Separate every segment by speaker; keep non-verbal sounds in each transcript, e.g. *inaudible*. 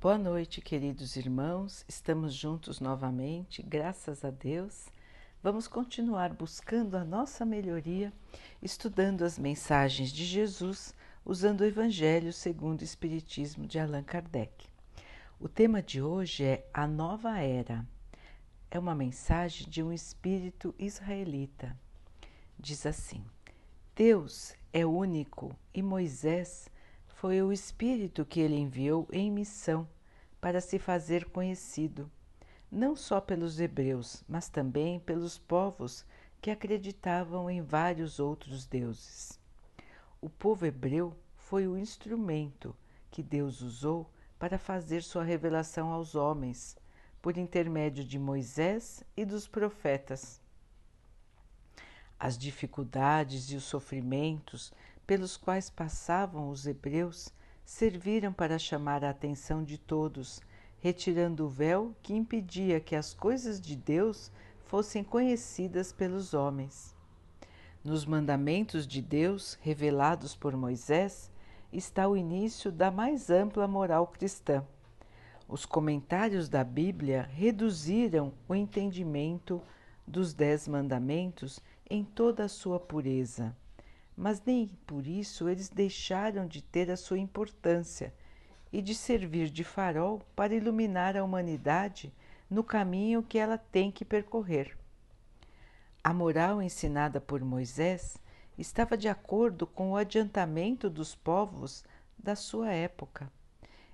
Speaker 1: Boa noite, queridos irmãos. Estamos juntos novamente, graças a Deus. Vamos continuar buscando a nossa melhoria, estudando as mensagens de Jesus, usando o Evangelho segundo o Espiritismo de Allan Kardec. O tema de hoje é a nova era. É uma mensagem de um espírito israelita. Diz assim: Deus é único e Moisés foi o espírito que ele enviou em missão para se fazer conhecido, não só pelos hebreus, mas também pelos povos que acreditavam em vários outros deuses. O povo hebreu foi o instrumento que Deus usou para fazer sua revelação aos homens, por intermédio de Moisés e dos profetas. As dificuldades e os sofrimentos pelos quais passavam os hebreus serviram para chamar a atenção de todos, retirando o véu que impedia que as coisas de Deus fossem conhecidas pelos homens. Nos mandamentos de Deus, revelados por Moisés, está o início da mais ampla moral cristã. Os comentários da Bíblia reduziram o entendimento dos Dez Mandamentos em toda a sua pureza, mas nem por isso eles deixaram de ter a sua importância e de servir de farol para iluminar a humanidade no caminho que ela tem que percorrer. A moral ensinada por Moisés estava de acordo com o adiantamento dos povos da sua época.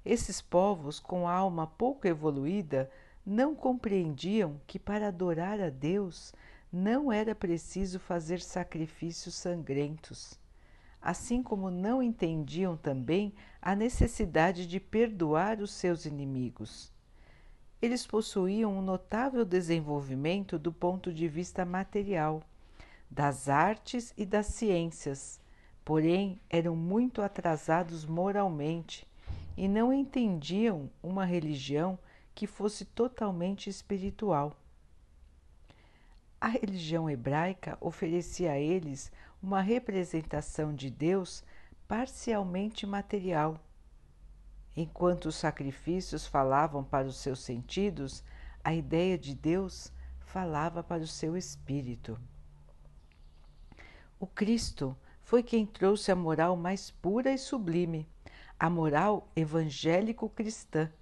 Speaker 1: Esses povos, com alma pouco evoluída, não compreendiam que para adorar a Deus não era preciso fazer sacrifícios sangrentos, assim como não entendiam também a necessidade de perdoar os seus inimigos. Eles possuíam um notável desenvolvimento do ponto de vista material das artes e das ciências, porém eram muito atrasados moralmente e não entendiam uma religião que fosse totalmente espiritual. A religião hebraica oferecia a eles uma representação de Deus parcialmente material. Enquanto os sacrifícios falavam para os seus sentidos, a ideia de Deus falava para o seu espírito. O Cristo foi quem trouxe a moral mais pura e sublime, a moral evangélico-cristã,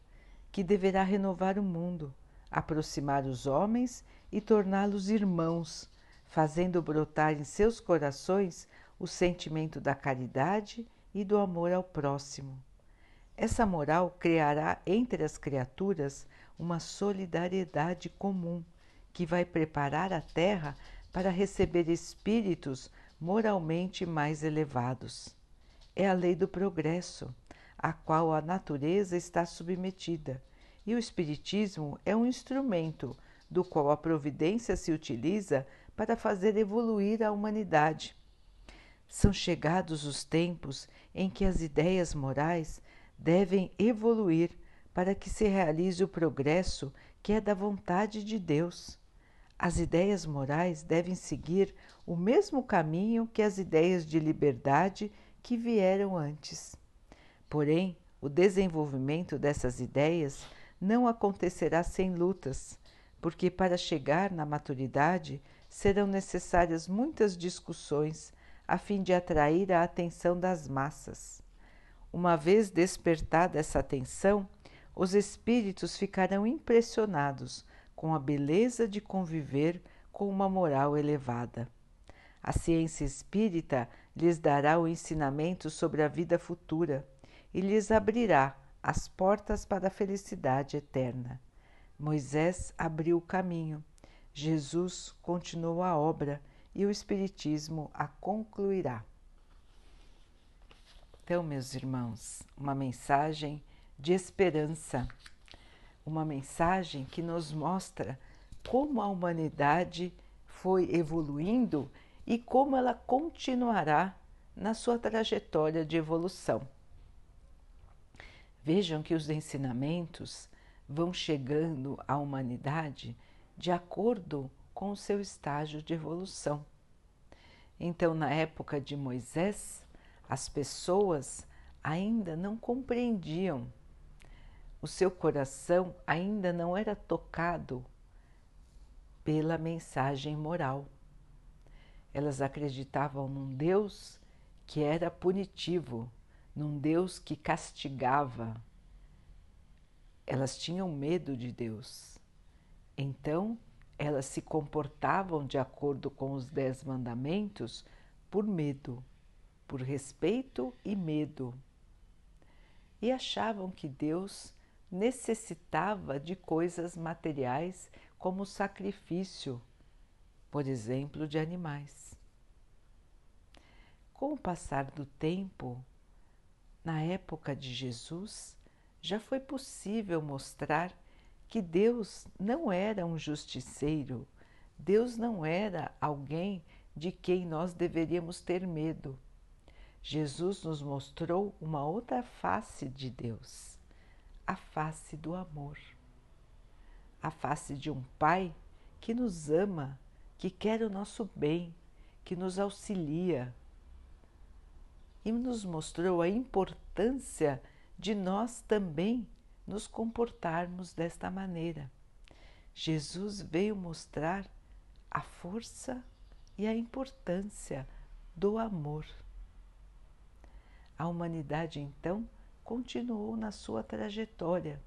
Speaker 1: que deverá renovar o mundo, aproximar os homens e torná-los irmãos, fazendo brotar em seus corações o sentimento da caridade e do amor ao próximo. Essa moral criará entre as criaturas uma solidariedade comum que vai preparar a terra para receber espíritos moralmente mais elevados. É a lei do progresso, a qual a natureza está submetida, e o Espiritismo é um instrumento do qual a providência se utiliza para fazer evoluir a humanidade. São chegados os tempos em que as ideias morais devem evoluir para que se realize o progresso que é da vontade de Deus. As ideias morais devem seguir o mesmo caminho que as ideias de liberdade que vieram antes. Porém, o desenvolvimento dessas ideias não acontecerá sem lutas, porque para chegar na maturidade serão necessárias muitas discussões a fim de atrair a atenção das massas. Uma vez despertada essa atenção, os espíritos ficarão impressionados com a beleza de conviver com uma moral elevada. A ciência espírita lhes dará o ensinamento sobre a vida futura e lhes abrirá as portas para a felicidade eterna. Moisés abriu o caminho, Jesus continuou a obra e o Espiritismo a concluirá. Então, meus irmãos, uma mensagem de esperança, uma mensagem que nos mostra como a humanidade foi evoluindo e como ela continuará na sua trajetória de evolução. Vejam que os ensinamentos vão chegando à humanidade de acordo com o seu estágio de evolução. Então, na época de Moisés, as pessoas ainda não compreendiam o seu coração ainda não era tocado pela mensagem moral. Elas acreditavam num Deus que era punitivo, num Deus que castigava. Elas tinham medo de Deus. Então, elas se comportavam de acordo com os Dez Mandamentos por medo, por respeito e medo. E achavam que Deus necessitava de coisas materiais como sacrifício, por exemplo, de animais. Com o passar do tempo, na época de Jesus, já foi possível mostrar que Deus não era um justiceiro, Deus não era alguém de quem nós deveríamos ter medo. Jesus nos mostrou uma outra face de Deus, a face do amor, a face de um Pai que nos ama, que quer o nosso bem, que nos auxilia. E nos mostrou a importância de nós também nos comportarmos desta maneira. Jesus veio mostrar a força e a importância do amor. A humanidade então continuou na sua trajetória,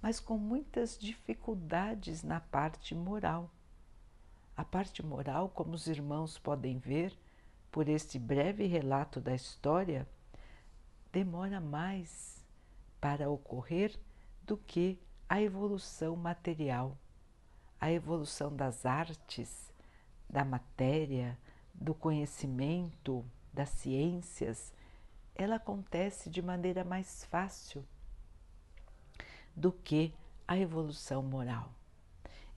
Speaker 1: mas com muitas dificuldades na parte moral. A parte moral, como os irmãos podem ver por este breve relato da história, demora mais para ocorrer do que a evolução material, a evolução das artes, da matéria, do conhecimento, das ciências, ela acontece de maneira mais fácil do que a evolução moral.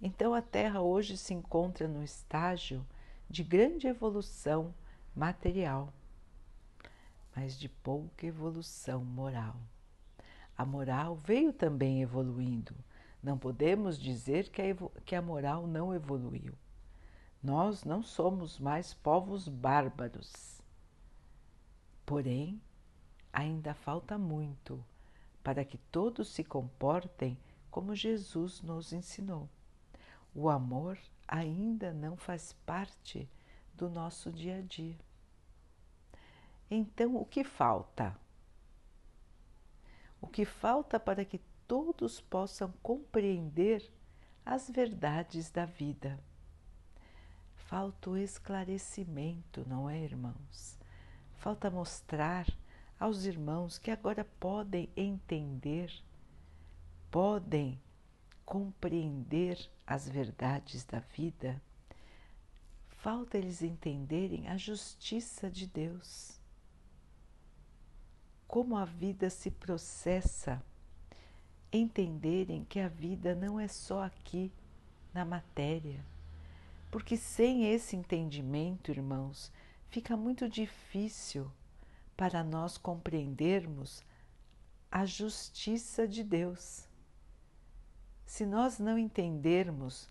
Speaker 1: Então a Terra hoje se encontra no estágio de grande evolução material, mas de pouca evolução moral. A moral veio também evoluindo. Não podemos dizer que a, que a moral não evoluiu. Nós não somos mais povos bárbaros. Porém, ainda falta muito para que todos se comportem como Jesus nos ensinou. O amor ainda não faz parte do nosso dia a dia. Então, o que falta? o que falta para que todos possam compreender as verdades da vida. Falta o esclarecimento, não é, irmãos? Falta mostrar aos irmãos que agora podem entender, podem compreender as verdades da vida. Falta eles entenderem a justiça de Deus como a vida se processa, entenderem que a vida não é só aqui na matéria. Porque sem esse entendimento, irmãos, fica muito difícil para nós compreendermos a justiça de Deus. Se nós não entendermos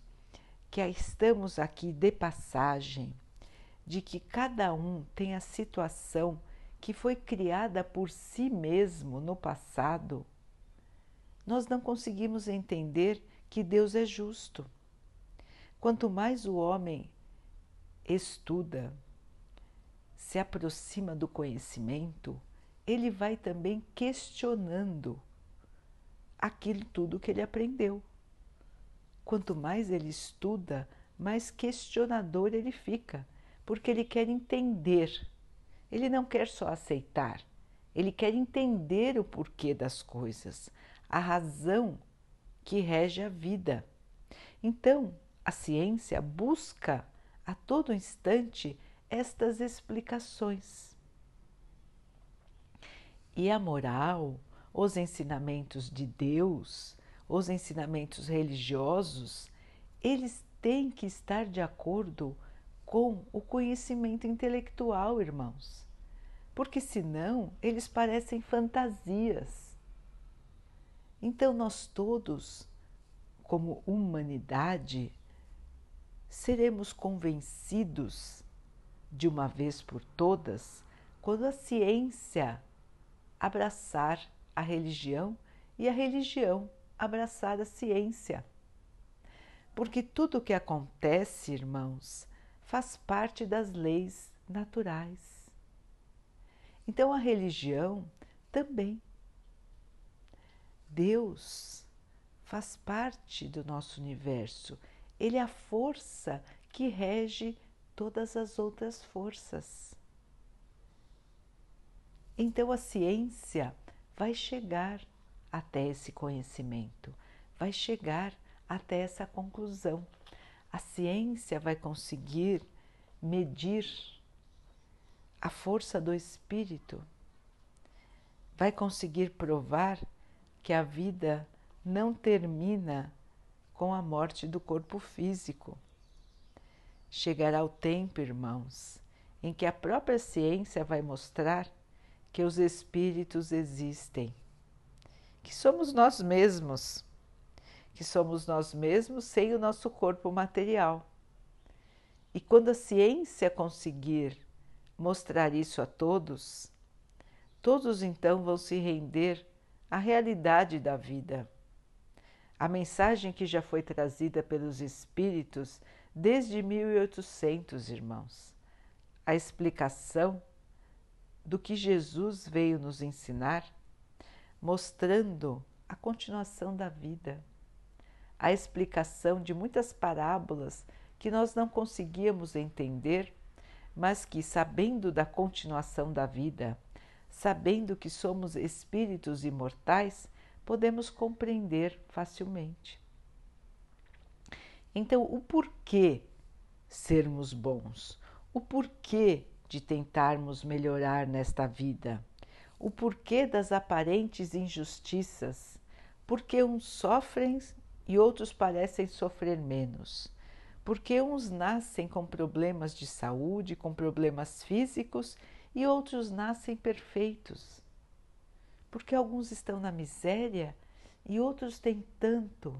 Speaker 1: que estamos aqui de passagem, de que cada um tem a situação que foi criada por si mesmo no passado, nós não conseguimos entender que Deus é justo. Quanto mais o homem estuda, se aproxima do conhecimento, ele vai também questionando aquilo tudo que ele aprendeu. Quanto mais ele estuda, mais questionador ele fica, porque ele quer entender ele não quer só aceitar, ele quer entender o porquê das coisas, a razão que rege a vida. Então, a ciência busca a todo instante estas explicações. E a moral, os ensinamentos de Deus, os ensinamentos religiosos, eles têm que estar de acordo com o conhecimento intelectual, irmãos, porque senão eles parecem fantasias. Então, nós todos, como humanidade, seremos convencidos de uma vez por todas quando a ciência abraçar a religião e a religião abraçar a ciência. Porque tudo o que acontece, irmãos, faz parte das leis naturais. Então a religião também. Deus faz parte do nosso universo. Ele é a força que rege todas as outras forças. Então a ciência vai chegar até esse conhecimento, vai chegar até essa conclusão. A ciência vai conseguir medir a força do espírito, vai conseguir provar que a vida não termina com a morte do corpo físico. Chegará o tempo, irmãos, em que a própria ciência vai mostrar que os espíritos existem, que somos nós mesmos, que somos nós mesmos sem o nosso corpo material. E quando a ciência conseguir mostrar isso a todos, todos então vão se render à realidade da vida. A mensagem que já foi trazida pelos espíritos desde 1800, irmãos. A explicação do que Jesus veio nos ensinar, mostrando a continuação da vida, a explicação de muitas parábolas que nós não conseguíamos entender, mas que, sabendo da continuação da vida, sabendo que somos espíritos imortais, podemos compreender facilmente. Então, o porquê sermos bons, o porquê de tentarmos melhorar nesta vida, o porquê das aparentes injustiças, porque uns sofrem e outros parecem sofrer menos, porque uns nascem com problemas de saúde, com problemas físicos e outros nascem perfeitos, porque alguns estão na miséria e outros têm tanto.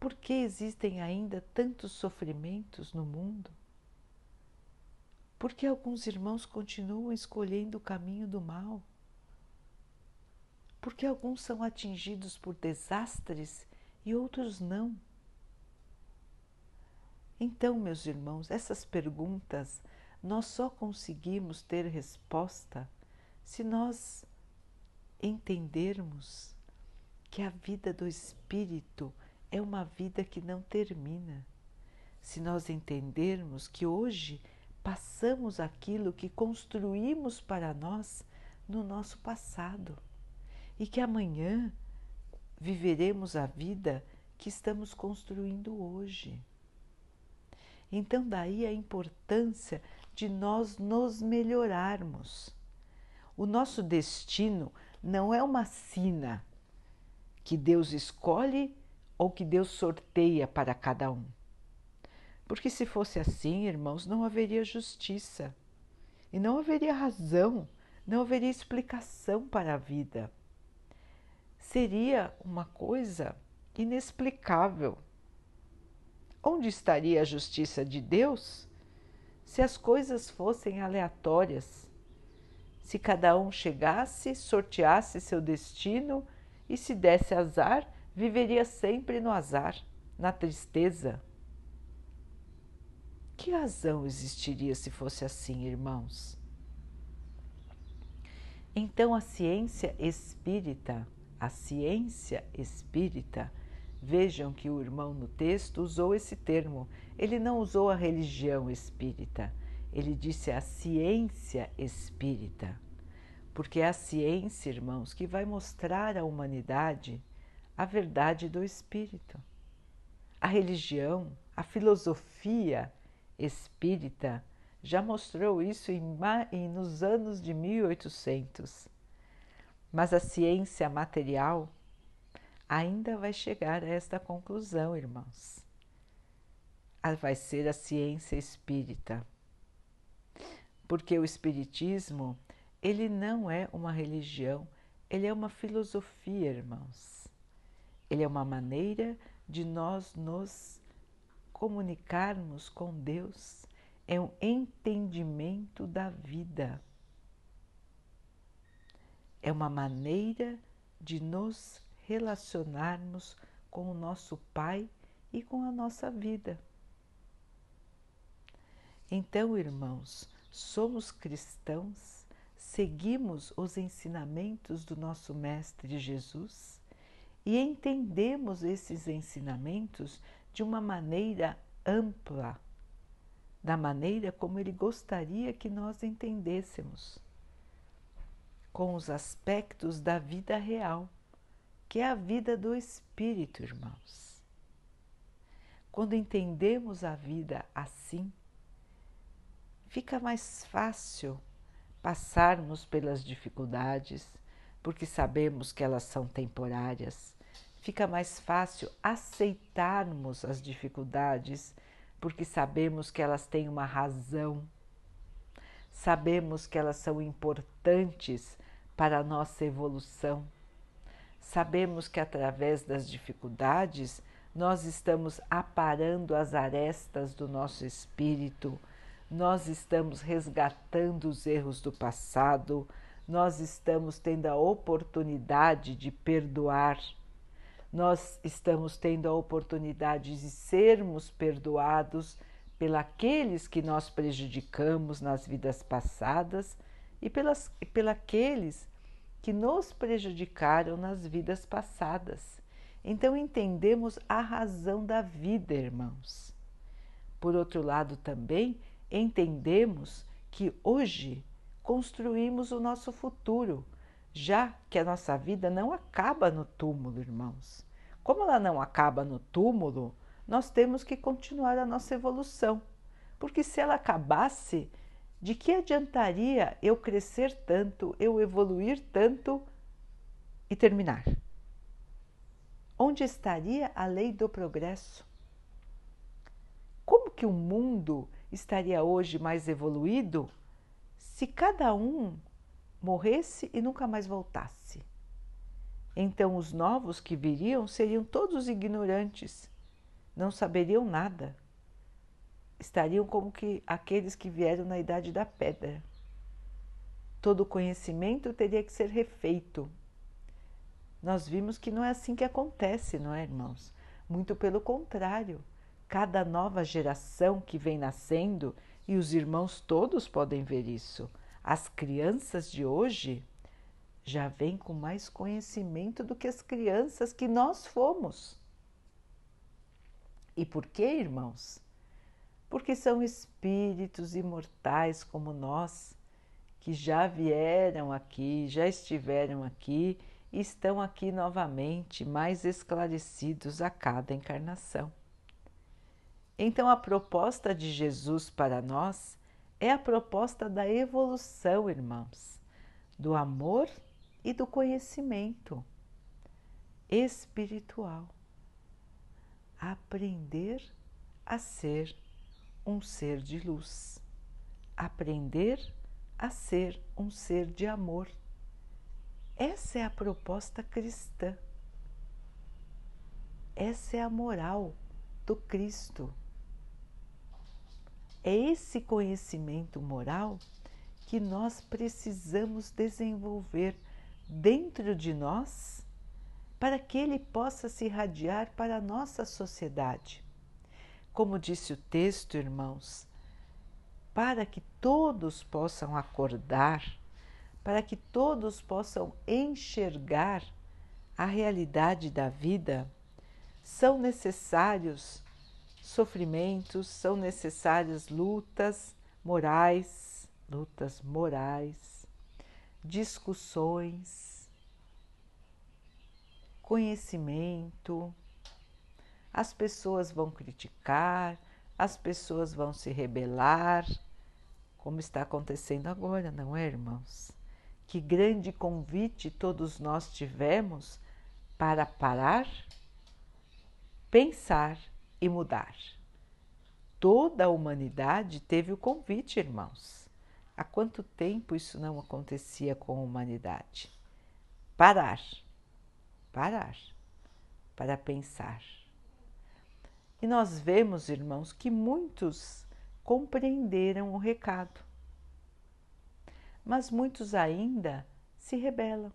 Speaker 1: Por que existem ainda tantos sofrimentos no mundo? Porque alguns irmãos continuam escolhendo o caminho do mal? Porque alguns são atingidos por desastres e outros não? Então, meus irmãos, essas perguntas nós só conseguimos ter resposta se nós entendermos que a vida do espírito é uma vida que não termina. Se nós entendermos que hoje passamos aquilo que construímos para nós no nosso passado e que amanhã viveremos a vida que estamos construindo hoje. Então, daí a importância de nós nos melhorarmos. O nosso destino não é uma sina que Deus escolhe ou que Deus sorteia para cada um. Porque se fosse assim, irmãos, não haveria justiça e não haveria razão, não haveria explicação para a vida. Seria uma coisa inexplicável. Onde estaria a justiça de Deus se as coisas fossem aleatórias? Se cada um chegasse, sorteasse seu destino e se desse azar, viveria sempre no azar, na tristeza, que razão existiria se fosse assim, irmãos? Então a ciência espírita, a ciência espírita, vejam que o irmão no texto usou esse termo, ele não usou a religião espírita, ele disse a ciência espírita, porque é a ciência, irmãos, que vai mostrar à humanidade a verdade do espírito. A religião, a filosofia espírita já mostrou isso em, nos anos de 1800. Mas a ciência material ainda vai chegar a esta conclusão, irmãos. Vai ser a ciência espírita. Porque o espiritismo, ele não é uma religião, ele é uma filosofia, irmãos. Ele é uma maneira de nós nos comunicarmos com Deus é um entendimento da vida. É uma maneira de nos relacionarmos com o nosso Pai e com a nossa vida. Então, irmãos, somos cristãos, seguimos os ensinamentos do nosso Mestre Jesus e entendemos esses ensinamentos de uma maneira ampla, da maneira como ele gostaria que nós entendêssemos, com os aspectos da vida real, que é a vida do espírito, irmãos. Quando entendemos a vida assim, fica mais fácil passarmos pelas dificuldades, porque sabemos que elas são temporárias. Fica mais fácil aceitarmos as dificuldades, porque sabemos que elas têm uma razão. Sabemos que elas são importantes para a nossa evolução. Sabemos que através das dificuldades nós estamos aparando as arestas do nosso espírito nós estamos resgatando os erros do passado, nós estamos tendo a oportunidade de perdoar, nós estamos tendo a oportunidade de sermos perdoados pelos que nós prejudicamos nas vidas passadas e pelas, pelaqueles que nos prejudicaram nas vidas passadas. Então entendemos a razão da vida, irmãos. Por outro lado, também entendemos que hoje construímos o nosso futuro, já que a nossa vida não acaba no túmulo, irmãos. Como ela não acaba no túmulo, nós temos que continuar a nossa evolução, porque se ela acabasse, de que adiantaria eu crescer tanto, eu evoluir tanto e terminar? Onde estaria a lei do progresso? Como que o mundo estaria hoje mais evoluído se cada um morresse e nunca mais voltasse. Então os novos que viriam seriam todos ignorantes, não saberiam nada. Estariam como que aqueles que vieram na idade da pedra. Todo conhecimento teria que ser refeito. Nós vimos que não é assim que acontece, não é, irmãos? Muito pelo contrário cada nova geração que vem nascendo, e os irmãos todos podem ver isso, as crianças de hoje já vêm com mais conhecimento do que as crianças que nós fomos. E por quê, irmãos? Porque são espíritos imortais como nós, que já vieram aqui, já estiveram aqui e estão aqui novamente, mais esclarecidos a cada encarnação. Então, a proposta de Jesus para nós é a proposta da evolução, irmãos, do amor e do conhecimento espiritual. Aprender a ser um ser de luz, aprender a ser um ser de amor. Essa é a proposta cristã. Essa é a moral do Cristo. É esse conhecimento moral que nós precisamos desenvolver dentro de nós para que ele possa se irradiar para a nossa sociedade. Como disse o texto, irmãos, para que todos possam acordar, para que todos possam enxergar a realidade da vida, são necessários sofrimentos, são necessárias lutas morais, lutas morais, discussões, conhecimento. As pessoas vão criticar, as pessoas vão se rebelar, como está acontecendo agora, não é, irmãos? Que grande convite todos nós tivemos para parar, pensar e mudar. Toda a humanidade teve o convite, irmãos. Há quanto tempo isso não acontecia com a humanidade? Parar, parar, para pensar. E nós vemos, irmãos, que muitos compreenderam o recado, mas muitos ainda se rebelam.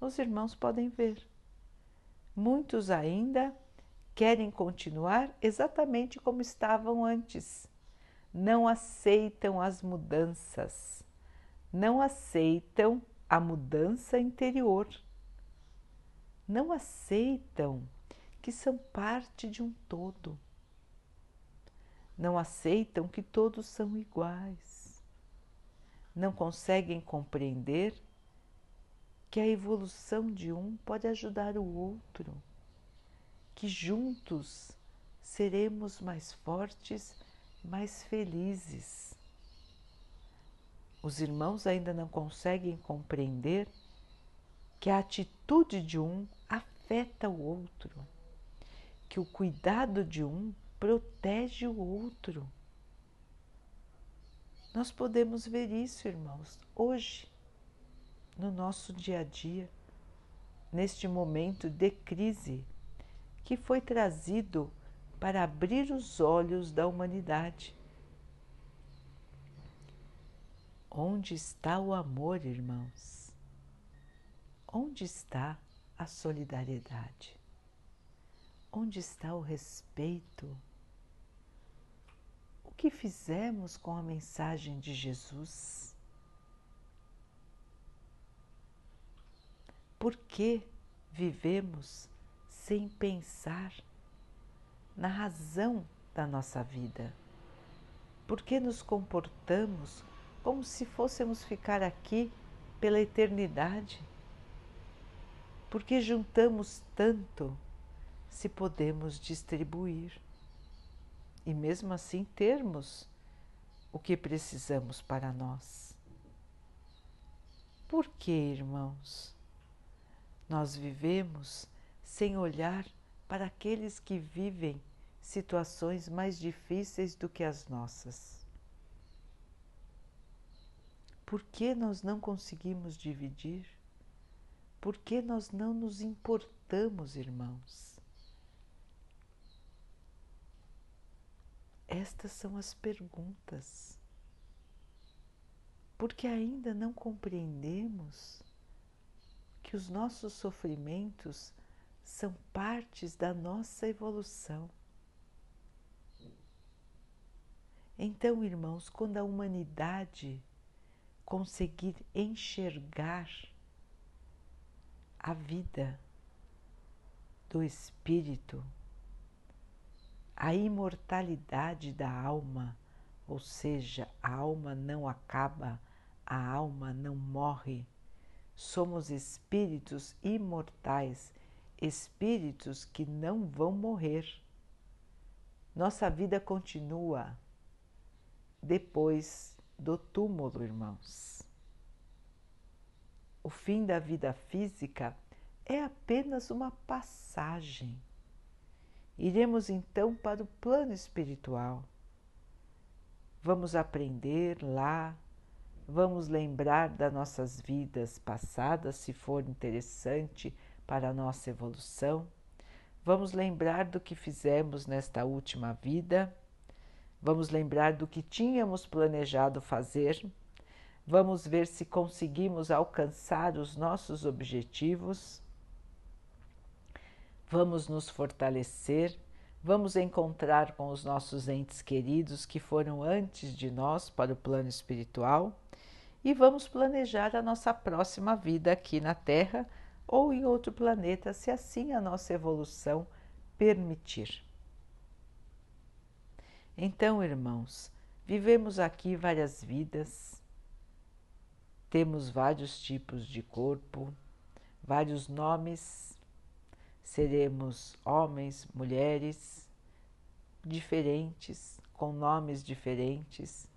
Speaker 1: Os irmãos podem ver. Muitos ainda querem continuar exatamente como estavam antes. Não aceitam as mudanças, não aceitam a mudança interior, não aceitam que são parte de um todo, não aceitam que todos são iguais, não conseguem compreender que a evolução de um pode ajudar o outro, que juntos seremos mais fortes, mais felizes. Os irmãos ainda não conseguem compreender que a atitude de um afeta o outro, que o cuidado de um protege o outro. Nós podemos ver isso, irmãos, hoje no nosso dia a dia, neste momento de crise que foi trazido para abrir os olhos da humanidade. Onde está o amor, irmãos? Onde está a solidariedade? Onde está o respeito? O que fizemos com a mensagem de Jesus? Por que vivemos sem pensar na razão da nossa vida? Por que nos comportamos como se fôssemos ficar aqui pela eternidade? Por que juntamos tanto se podemos distribuir e mesmo assim termos o que precisamos para nós? Por que, irmãos? Nós vivemos sem olhar para aqueles que vivem situações mais difíceis do que as nossas. Por que nós não conseguimos dividir? Por que nós não nos importamos, irmãos? Estas são as perguntas. Porque ainda não compreendemos que os nossos sofrimentos são partes da nossa evolução. Então, irmãos, quando a humanidade conseguir enxergar a vida do espírito, a imortalidade da alma, ou seja, a alma não acaba, a alma não morre, Somos espíritos imortais, espíritos que não vão morrer. Nossa vida continua depois do túmulo, irmãos. O fim da vida física é apenas uma passagem. Iremos então para o plano espiritual. Vamos aprender lá Vamos lembrar das nossas vidas passadas, se for interessante para a nossa evolução. Vamos lembrar do que fizemos nesta última vida. Vamos lembrar do que tínhamos planejado fazer. Vamos ver se conseguimos alcançar os nossos objetivos. Vamos nos fortalecer. Vamos encontrar com os nossos entes queridos que foram antes de nós para o plano espiritual e vamos planejar a nossa próxima vida aqui na Terra ou em outro planeta, se assim a nossa evolução permitir. Então, irmãos, vivemos aqui várias vidas, temos vários tipos de corpo, vários nomes, seremos homens, mulheres, diferentes, com nomes diferentes,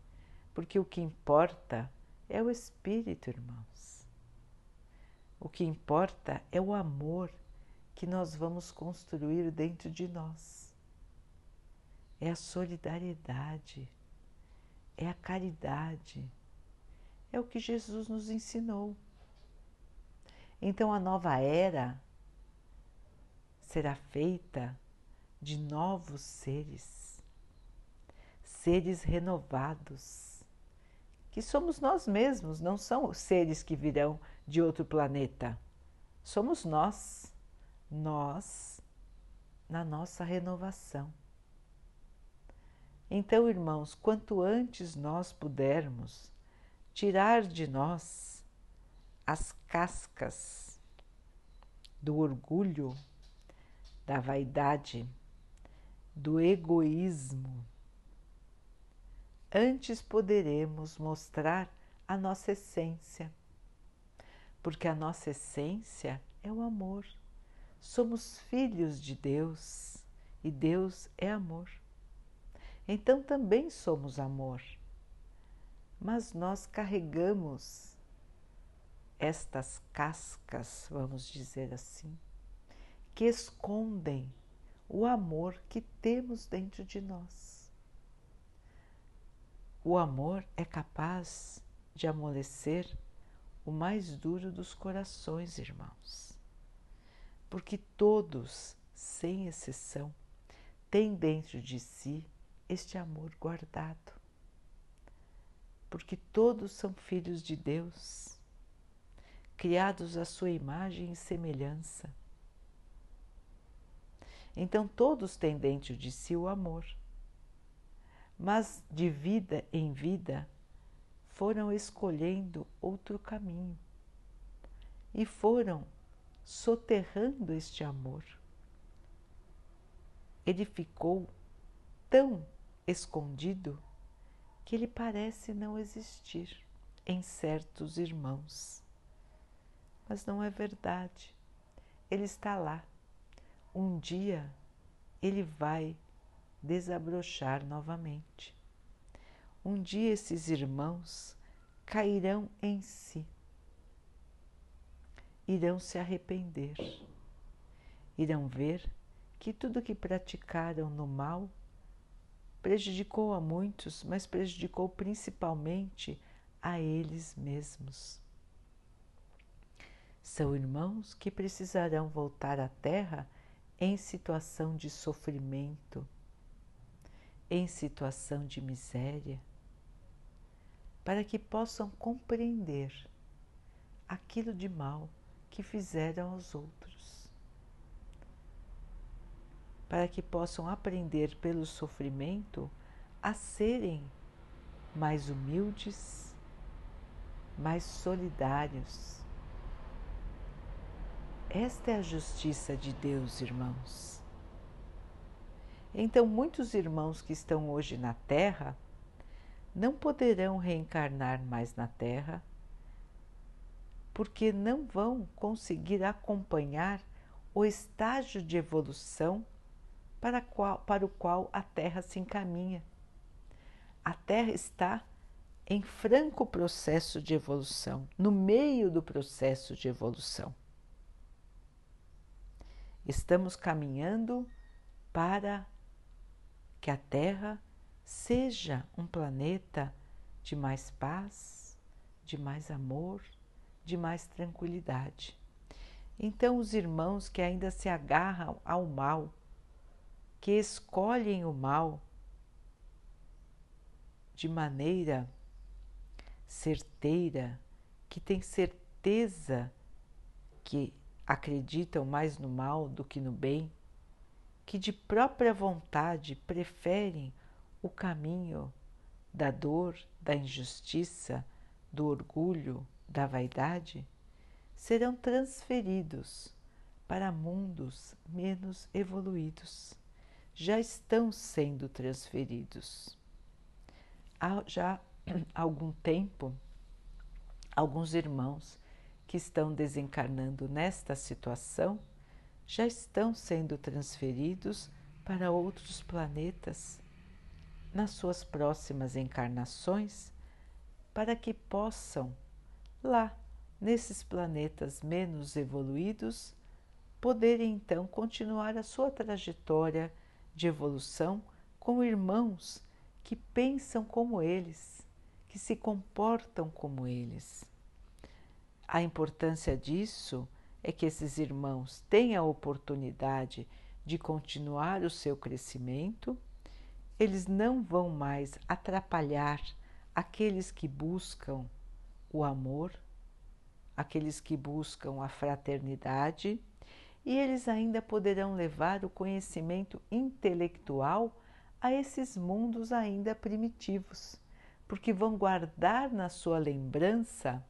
Speaker 1: porque o que importa é o espírito, irmãos. O que importa é o amor que nós vamos construir dentro de nós. É a solidariedade, é a caridade, é o que Jesus nos ensinou. Então a nova era será feita de novos seres, seres renovados que somos nós mesmos, não são os seres que virão de outro planeta. Somos nós, nós na nossa renovação. Então, irmãos, quanto antes nós pudermos tirar de nós as cascas do orgulho, da vaidade, do egoísmo, antes poderemos mostrar a nossa essência, porque a nossa essência é o amor. Somos filhos de Deus e Deus é amor então também somos amor. Mas nós carregamos estas cascas, vamos dizer assim, que escondem o amor que temos dentro de nós. O amor é capaz de amolecer o mais duro dos corações, irmãos, porque todos, sem exceção, têm dentro de si este amor guardado, porque todos são filhos de Deus, criados à sua imagem e semelhança. Então todos têm dentro de si o amor, mas de vida em vida foram escolhendo outro caminho e foram soterrando este amor. Ele ficou tão escondido que ele parece não existir em certos irmãos. Mas não é verdade. Ele está lá. Um dia ele vai desabrochar novamente. Um dia esses irmãos cairão em si, irão se arrepender, irão ver que tudo que praticaram no mal prejudicou a muitos, mas prejudicou principalmente a eles mesmos. São irmãos que precisarão voltar à Terra em situação de sofrimento, em situação de miséria, para que possam compreender aquilo de mal que fizeram aos outros para que possam aprender pelo sofrimento a serem mais humildes, mais solidários. Esta é a justiça de Deus, irmãos. Então, muitos irmãos que estão hoje na Terra não poderão reencarnar mais na Terra porque não vão conseguir acompanhar o estágio de evolução para, qual, para o qual a Terra se encaminha. A Terra está em franco processo de evolução, no meio do processo de evolução. Estamos caminhando para que a Terra seja um planeta de mais paz, de mais amor, de mais tranquilidade. Então, os irmãos que ainda se agarram ao mal, que escolhem o mal de maneira certeira, que têm certeza que acreditam mais no mal do que no bem, que de própria vontade preferem o caminho da dor, da injustiça, do orgulho, da vaidade, serão transferidos para mundos menos evoluídos já estão sendo transferidos. Há já *clears throat* algum tempo, alguns irmãos que estão desencarnando nesta situação já estão sendo transferidos para outros planetas nas suas próximas encarnações para que possam, lá, nesses planetas menos evoluídos, poderem então continuar a sua trajetória de evolução com irmãos que pensam como eles, que se comportam como eles. A importância disso é que esses irmãos tenham a oportunidade de continuar o seu crescimento, eles não vão mais atrapalhar aqueles que buscam o amor, aqueles que buscam a fraternidade, e eles ainda poderão levar o conhecimento intelectual a esses mundos ainda primitivos, porque vão guardar na sua lembrança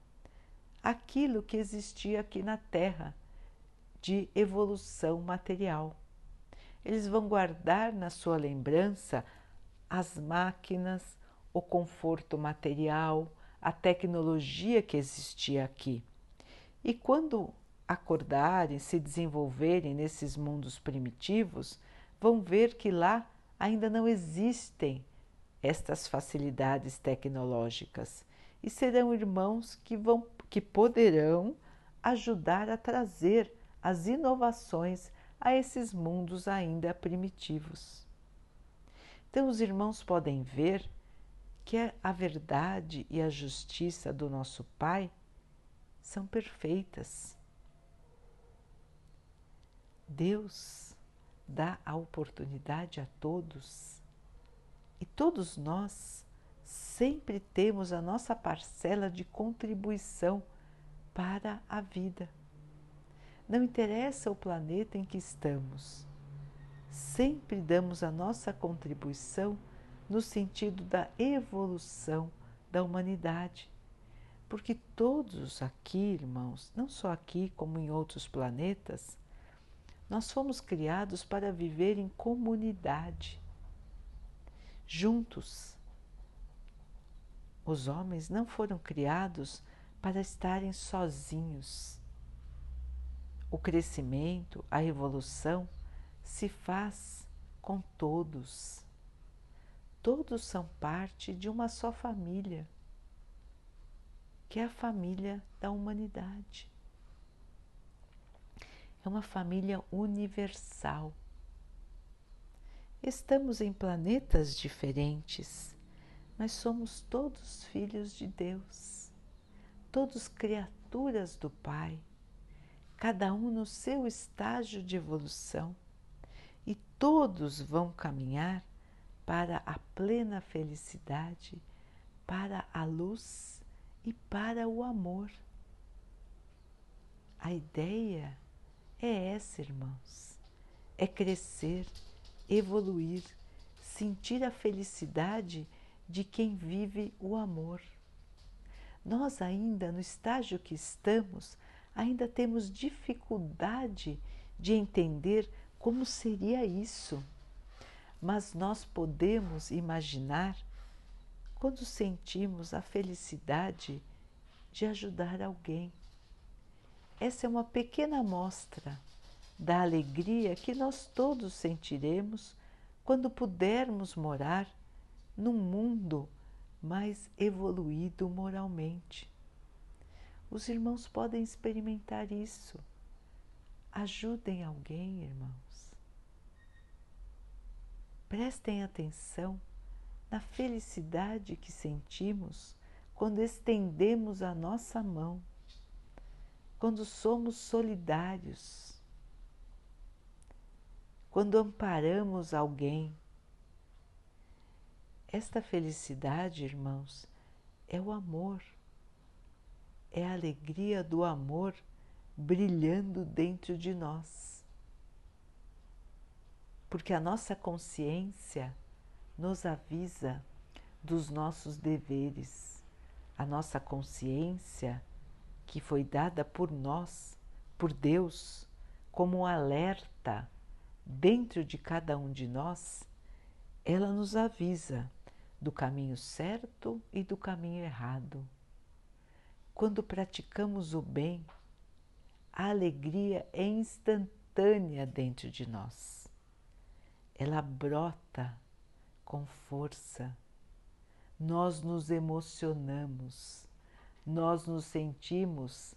Speaker 1: aquilo que existia aqui na Terra de evolução material. Eles vão guardar na sua lembrança as máquinas, o conforto material, a tecnologia que existia aqui. E quando acordarem, se desenvolverem nesses mundos primitivos, vão ver que lá ainda não existem estas facilidades tecnológicas e serão irmãos que vão que poderão ajudar a trazer as inovações a esses mundos ainda primitivos. Então os irmãos podem ver que a verdade e a justiça do nosso Pai são perfeitas Deus dá a oportunidade a todos e todos nós sempre temos a nossa parcela de contribuição para a vida. Não interessa o planeta em que estamos, sempre damos a nossa contribuição no sentido da evolução da humanidade. Porque todos aqui, irmãos, não só aqui como em outros planetas, nós fomos criados para viver em comunidade, juntos. Os homens não foram criados para estarem sozinhos. O crescimento, a evolução se faz com todos. Todos são parte de uma só família, que é a família da humanidade é uma família universal. Estamos em planetas diferentes, mas somos todos filhos de Deus, todos criaturas do Pai, cada um no seu estágio de evolução, e todos vão caminhar para a plena felicidade, para a luz e para o amor. A ideia é essa, irmãos. É crescer, evoluir, sentir a felicidade de quem vive o amor. Nós ainda no estágio que estamos, ainda temos dificuldade de entender como seria isso. Mas nós podemos imaginar quando sentimos a felicidade de ajudar alguém essa é uma pequena amostra da alegria que nós todos sentiremos quando pudermos morar num mundo mais evoluído moralmente. Os irmãos podem experimentar isso. Ajudem alguém, irmãos. Prestem atenção na felicidade que sentimos quando estendemos a nossa mão quando somos solidários, quando amparamos alguém. Esta felicidade, irmãos, é o amor, é a alegria do amor brilhando dentro de nós. Porque a nossa consciência nos avisa dos nossos deveres, a nossa consciência que foi dada por nós, por Deus, como um alerta dentro de cada um de nós, ela nos avisa do caminho certo e do caminho errado. Quando praticamos o bem, a alegria é instantânea dentro de nós. Ela brota com força. Nós nos emocionamos nós nos sentimos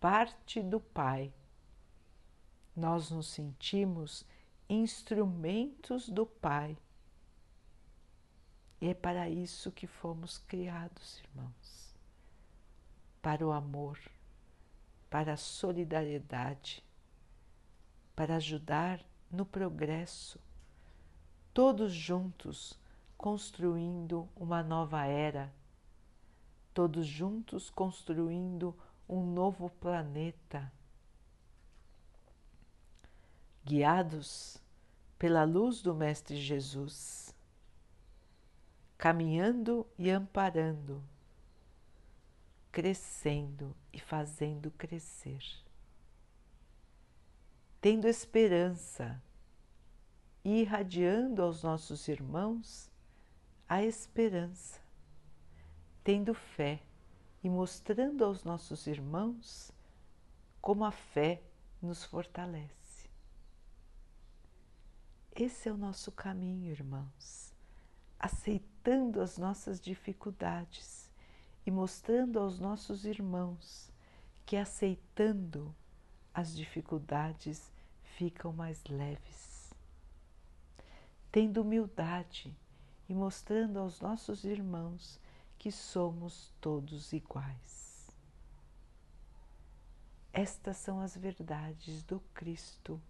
Speaker 1: parte do Pai. Nós nos sentimos instrumentos do Pai. E é para isso que fomos criados, irmãos. Para o amor, para a solidariedade, para ajudar no progresso, todos juntos construindo uma nova era. Todos juntos construindo um novo planeta, guiados pela luz do Mestre Jesus, caminhando e amparando, crescendo e fazendo crescer, tendo esperança e irradiando aos nossos irmãos a esperança, tendo fé e mostrando aos nossos irmãos como a fé nos fortalece. Esse é o nosso caminho, irmãos, aceitando as nossas dificuldades e mostrando aos nossos irmãos que aceitando as dificuldades ficam mais leves. Tendo humildade e mostrando aos nossos irmãos que somos todos iguais. Estas são as verdades do Cristo,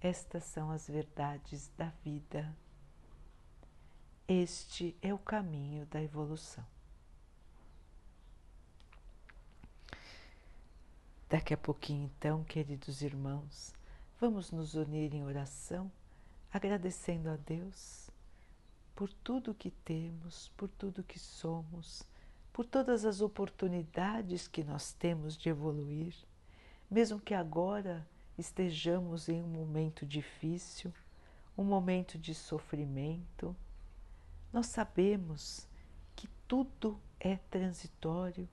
Speaker 1: estas são as verdades da vida. Este é o caminho da evolução. Daqui a pouquinho, então, queridos irmãos, vamos nos unir em oração, agradecendo a Deus por tudo que temos, por tudo que somos, por todas as oportunidades que nós temos de evoluir, mesmo que agora estejamos em um momento difícil, um momento de sofrimento, nós sabemos que tudo é transitório,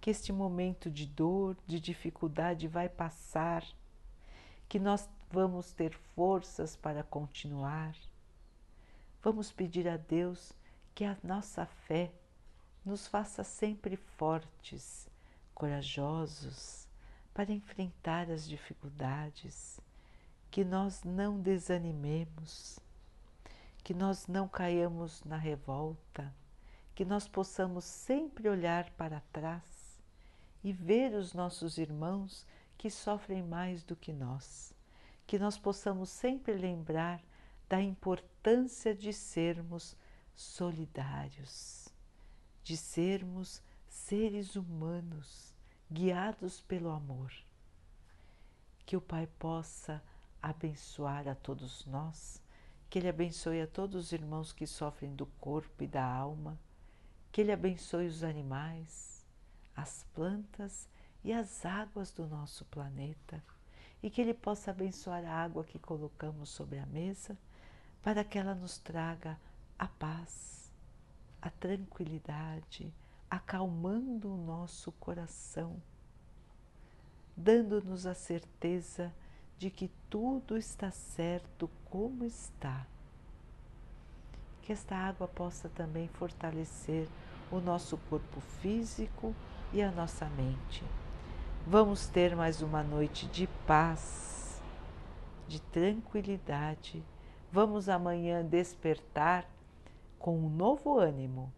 Speaker 1: que este momento de dor, de dificuldade vai passar, que nós vamos ter forças para continuar. Vamos pedir a Deus que a nossa fé nos faça sempre fortes, corajosos para enfrentar as dificuldades, que nós não desanimemos, que nós não caiamos na revolta, que nós possamos sempre olhar para trás e ver os nossos irmãos que sofrem mais do que nós, que nós possamos sempre lembrar da importância de sermos solidários, de sermos seres humanos guiados pelo amor. Que o Pai possa abençoar a todos nós, que Ele abençoe a todos os irmãos que sofrem do corpo e da alma, que Ele abençoe os animais, as plantas e as águas do nosso planeta, e que Ele possa abençoar a água que colocamos sobre a mesa para que ela nos traga a paz, a tranquilidade, acalmando o nosso coração, dando-nos a certeza de que tudo está certo como está. Que esta água possa também fortalecer o nosso corpo físico e a nossa mente. Vamos ter mais uma noite de paz, de tranquilidade Vamos amanhã despertar com um novo ânimo,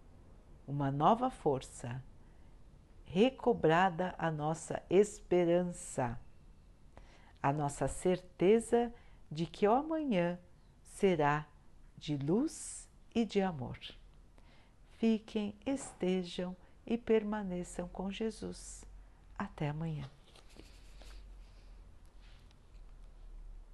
Speaker 1: uma nova força, recobrada a nossa esperança, a nossa certeza de que o amanhã será de luz e de amor. Fiquem, estejam e permaneçam com Jesus. Até amanhã.